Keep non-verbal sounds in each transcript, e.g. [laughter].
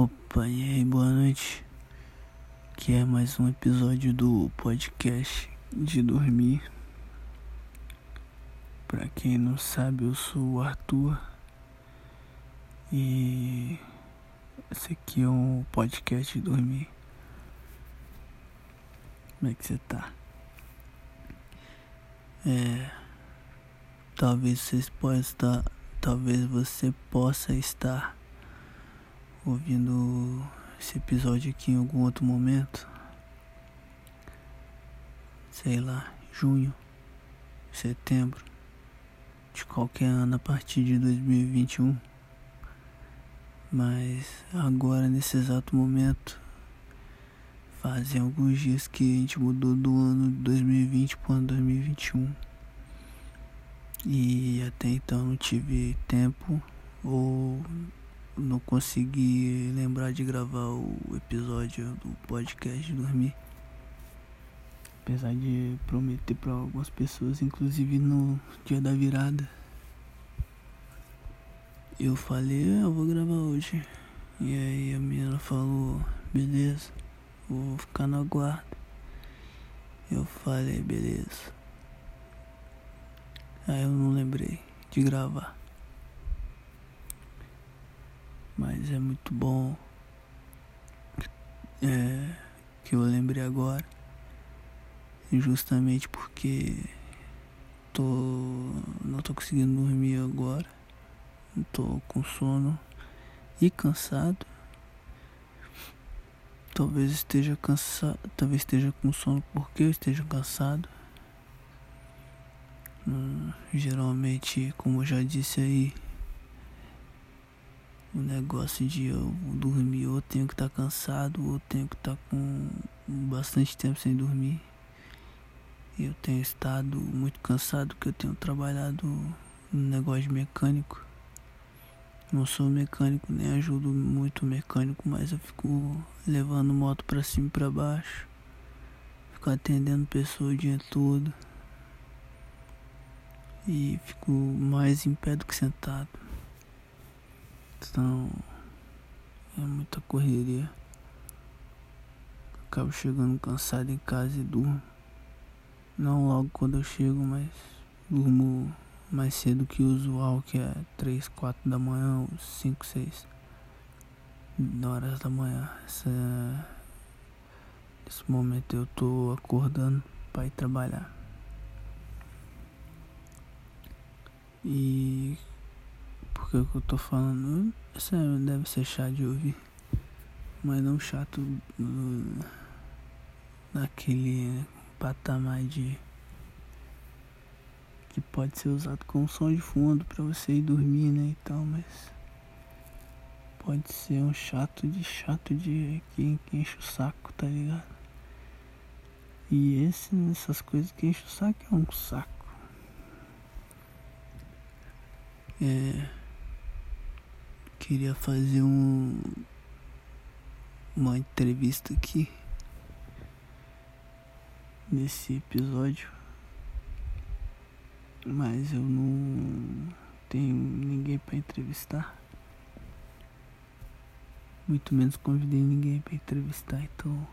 Opa, e aí, boa noite. Que é mais um episódio do podcast de dormir. Pra quem não sabe, eu sou o Arthur. E esse aqui é um podcast de dormir. Como é que você tá? É. Talvez vocês possam estar. Talvez você possa estar ouvindo esse episódio aqui em algum outro momento. Sei lá, junho, setembro, de qualquer ano a partir de 2021. Mas agora, nesse exato momento, fazem alguns dias que a gente mudou do ano de 2020 para o ano 2021. E até então não tive tempo ou não consegui lembrar de gravar o episódio do podcast dormir. Apesar de prometer para algumas pessoas, inclusive no dia da virada. Eu falei, ah, eu vou gravar hoje. E aí a menina falou, beleza, vou ficar no aguardo. Eu falei, beleza. Aí eu não lembrei de gravar mas é muito bom é, que eu lembrei agora, justamente porque tô não tô conseguindo dormir agora, tô com sono e cansado. Talvez esteja cansado, talvez esteja com sono porque eu esteja cansado. Hum, geralmente, como eu já disse aí, o negócio de eu dormir, ou tenho que estar tá cansado, ou tenho que estar tá com bastante tempo sem dormir. Eu tenho estado muito cansado porque eu tenho trabalhado no negócio mecânico. Não sou mecânico, nem ajudo muito mecânico, mas eu fico levando moto pra cima e pra baixo. Fico atendendo pessoas o dia todo. E fico mais em pé do que sentado. Então é muita correria. Acabo chegando cansado em casa e durmo. Não logo quando eu chego, mas durmo mais cedo que o usual, que é 3, 4 da manhã, ou 5, 6 horas da manhã. Essa, nesse momento eu tô acordando para ir trabalhar. E porque o que eu tô falando deve ser chato de ouvir. Mas não chato naquele patamar de que pode ser usado como som de fundo para você ir dormir, né? Então, mas pode ser um chato de chato de que, que enche o saco, tá ligado? E esse, essas coisas que enche o saco é um saco. É queria fazer um uma entrevista aqui nesse episódio, mas eu não tenho ninguém para entrevistar. Muito menos convidei ninguém para entrevistar, então.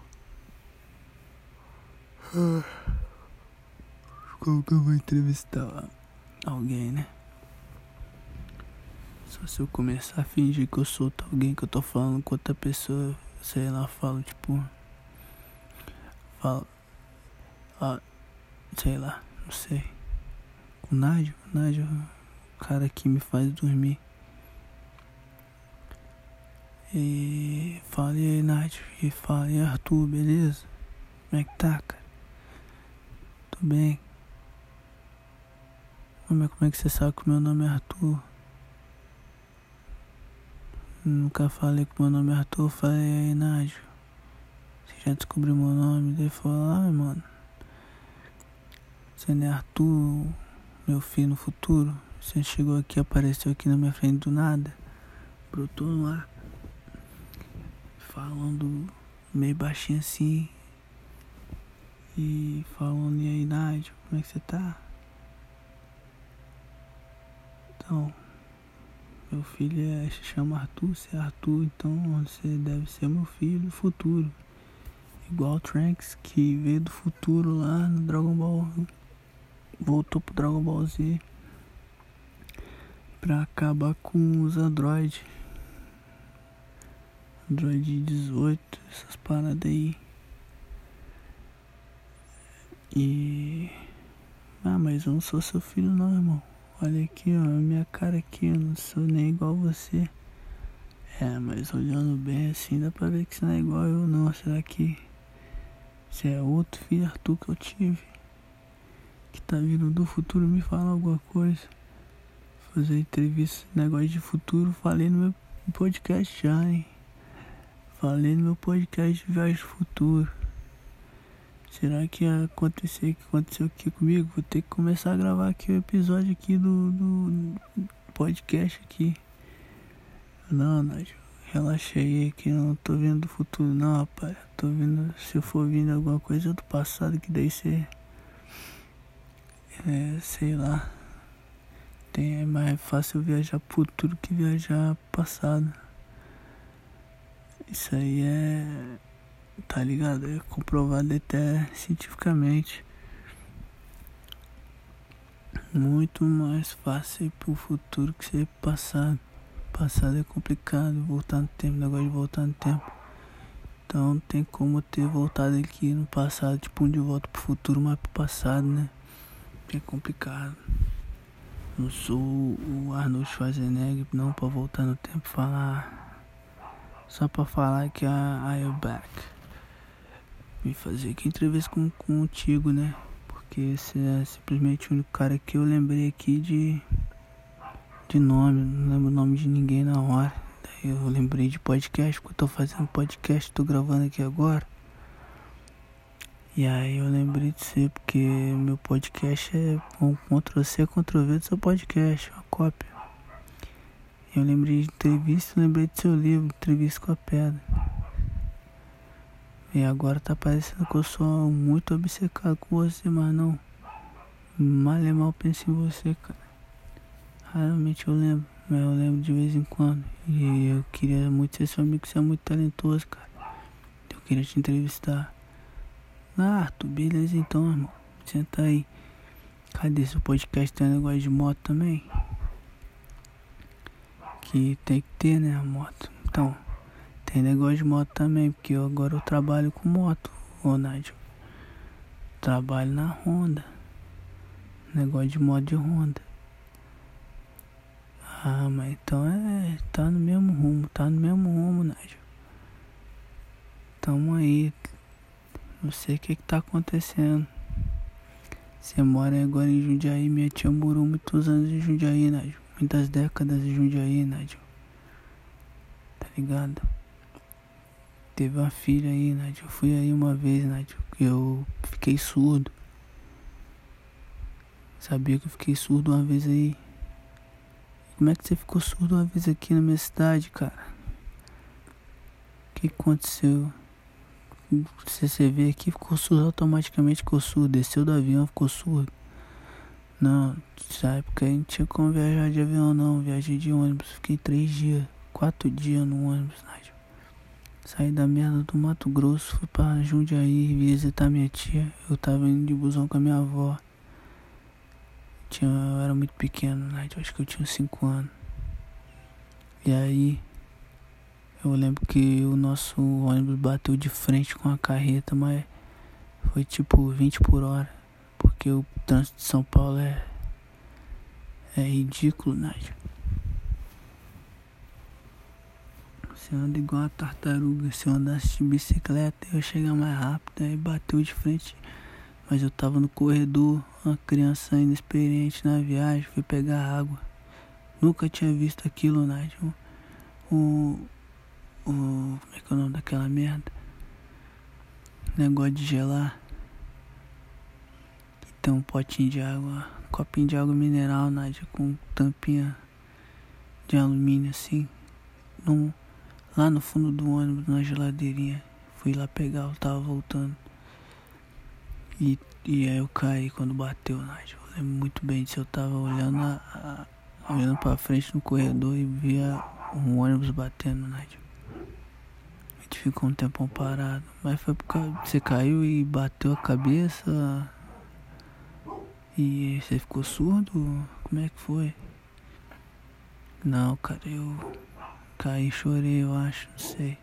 Como que eu vou entrevistar alguém, né? Só se eu começar a fingir que eu sou alguém que eu tô falando com outra pessoa, sei lá, falo tipo. Falo. Ah, sei lá, não sei. O Nádio, o Nádio, o cara que me faz dormir. E fala, e aí, Nádio? E fala, e Arthur, beleza? Como é que tá, cara? Tô bem. É, como é que você sabe que o meu nome é Arthur? Nunca falei que meu nome é Arthur, falei aí, Nádio. Você já descobriu meu nome? Ele falou, ah, mano. Você não é Arthur, meu filho no futuro? Você chegou aqui, apareceu aqui na minha frente do nada. Brotou no ar. Falando meio baixinho assim. E falando, e aí, Nádio, como é que você tá? Então Meu filho é, se chama Arthur, você é Arthur, então você deve ser meu filho futuro. Igual o Trunks que veio do futuro lá no Dragon Ball. Voltou pro Dragon Ball Z pra acabar com os androides. Android 18, essas paradas aí. E. Ah, mas eu não sou seu filho não, irmão. Olha aqui, ó, minha cara aqui, eu não sou nem igual você. É, mas olhando bem assim, dá pra ver que você não é igual eu não. Será que você é outro filho Arthur que eu tive? Que tá vindo do futuro me falar alguma coisa? Fazer entrevista, negócio de futuro, falei no meu podcast já, hein? Falei no meu podcast de Viagem Futuro. Será que ia acontecer que aconteceu aqui comigo? Vou ter que começar a gravar aqui o episódio aqui do, do podcast aqui. Não, Nádio, relaxei que não tô vendo do futuro não, rapaz. Tô vendo se eu for vindo alguma coisa do passado que daí você. É, sei lá. Tem, é mais fácil viajar pro futuro que viajar passado. Isso aí é. Tá ligado? É comprovado até cientificamente. Muito mais fácil ir pro futuro que ser passado. Passado é complicado, voltar no tempo, negócio de voltar no tempo. Então tem como ter voltado aqui no passado, tipo um de volta pro futuro, mas pro passado, né? É complicado. Não sou o Arnold Schwarzenegger, não pra voltar no tempo falar só pra falar que a I am back. Fazer aqui entrevista com, contigo, né? Porque você é simplesmente o único cara que eu lembrei aqui de. De nome, não lembro o nome de ninguém na hora. Daí eu lembrei de podcast, porque eu tô fazendo podcast, tô gravando aqui agora. E aí eu lembrei de você, porque meu podcast é um Ctrl-C, Ctrl-V do seu podcast, uma cópia. Eu lembrei de entrevista, lembrei do seu livro, Entrevista com a Pedra. E agora tá parecendo que eu sou muito obcecado com você, mas não. Mal é mal penso em você, cara. Raramente eu lembro, mas eu lembro de vez em quando. E eu queria muito ser seu amigo, você é muito talentoso, cara. Eu queria te entrevistar. Ah, Arthur, beleza então, irmão. Senta aí. Cadê seu podcast? Tem um negócio de moto também? que tem que ter, né, a moto. Então, tem negócio de moto também, porque eu, agora eu trabalho com moto, Nádio. Trabalho na Honda. Negócio de moto de Honda. Ah, mas então é. Tá no mesmo rumo, tá no mesmo rumo, Nádio. Tamo aí. Não sei o que que tá acontecendo. Você mora agora em Jundiaí, minha tia morou muitos anos em Jundiaí, Nádio muitas décadas de Jundiaí, Nádio. Tá ligado? Teve uma filha aí, Nádio. Eu fui aí uma vez, que eu fiquei surdo. Sabia que eu fiquei surdo uma vez aí. Como é que você ficou surdo uma vez aqui na minha cidade, cara? O que aconteceu? Você veio aqui, ficou surdo automaticamente, ficou surdo. Desceu do avião, ficou surdo. Não, nessa época a gente tinha como viajar de avião não, viajei de ônibus, fiquei três dias, quatro dias no ônibus, Nádia. Saí da merda do Mato Grosso, fui pra Jundiaí visitar minha tia. Eu tava indo de busão com a minha avó. Tinha, eu era muito pequeno, Nádia, acho que eu tinha cinco anos. E aí, eu lembro que o nosso ônibus bateu de frente com a carreta, mas foi tipo 20 por hora. Porque o trânsito de São Paulo é. É ridículo, Nádia. Você anda igual uma tartaruga. Se eu andasse de bicicleta, eu ia chegar mais rápido. Aí bateu de frente. Mas eu tava no corredor, uma criança inexperiente na viagem, fui pegar água. Nunca tinha visto aquilo, Nádia. O, o. Como é que é o nome daquela merda? Negócio de gelar. Tem um potinho de água, um copinho de água mineral, Nádia, com tampinha de alumínio assim. Num, lá no fundo do ônibus, na geladeirinha. Fui lá pegar, eu tava voltando. E, e aí eu caí quando bateu, Nádia. Eu lembro muito bem disso, eu tava olhando a, a, olhando pra frente no corredor e via um ônibus batendo, Nádia. A gente ficou um tempão parado. Mas foi porque você caiu e bateu a cabeça. E você ficou surdo? Como é que foi? Não, cara, eu caí e chorei, eu acho, não sei.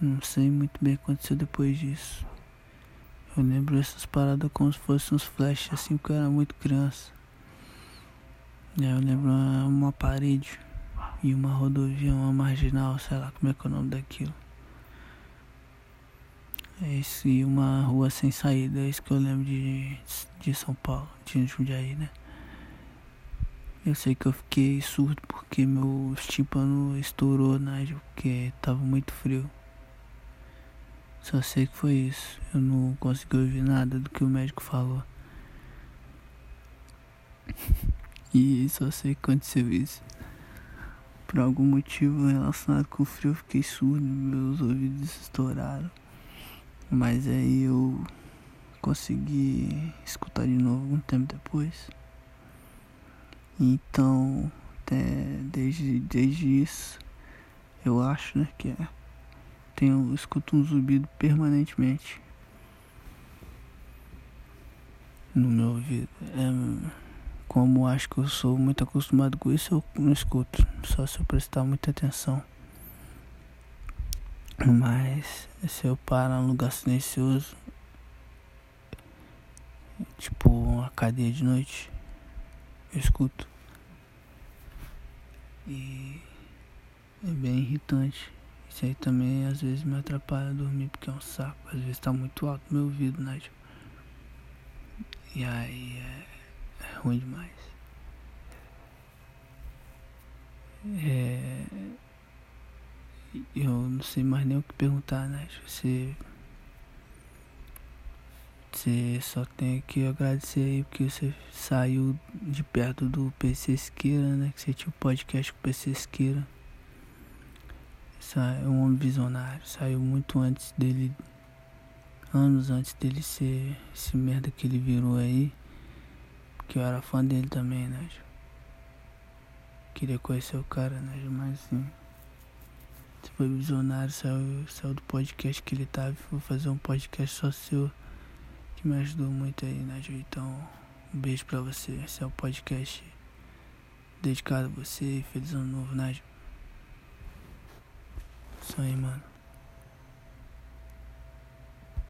Não sei muito bem o que aconteceu depois disso. Eu lembro essas paradas como se fossem uns flashes assim, porque eu era muito criança. Eu lembro uma, parede e uma rodovia, uma marginal, sei lá como é que é o nome daquilo. É isso, e uma rua sem saída, é isso que eu lembro de, de São Paulo, de Jundiaí, né? Eu sei que eu fiquei surdo porque meu tímpano estourou, né? Porque tava muito frio. Só sei que foi isso. Eu não consegui ouvir nada do que o médico falou. [laughs] e só sei que aconteceu isso. Por algum motivo relacionado com o frio, eu fiquei surdo, meus ouvidos estouraram. Mas aí eu consegui escutar de novo algum tempo depois. Então, desde, desde isso, eu acho, né, que é. Tenho, escuto um zumbido permanentemente no meu ouvido. É, como acho que eu sou muito acostumado com isso, eu não escuto, só se eu prestar muita atenção. Mas se eu parar num lugar silencioso, tipo uma cadeia de noite, eu escuto. E é bem irritante. Isso aí também às vezes me atrapalha a dormir porque é um saco. Às vezes tá muito alto meu ouvido, né? E aí é, é ruim demais. É eu não sei mais nem o que perguntar, né? Você. Você só tem que agradecer aí porque você saiu de perto do PC Esqueira, né? Que você tinha um podcast com o PC Esqueira. É um homem visionário. Saiu muito antes dele. Anos antes dele ser esse merda que ele virou aí. Que eu era fã dele também, né? Queria conhecer o cara, né? Mas assim. Você foi visionário, saiu, saiu do podcast que ele tava e foi fazer um podcast só seu. Me ajudou muito aí, né, Então, um beijo pra você. Esse é o podcast dedicado a você. Feliz ano novo, né, Isso aí, mano.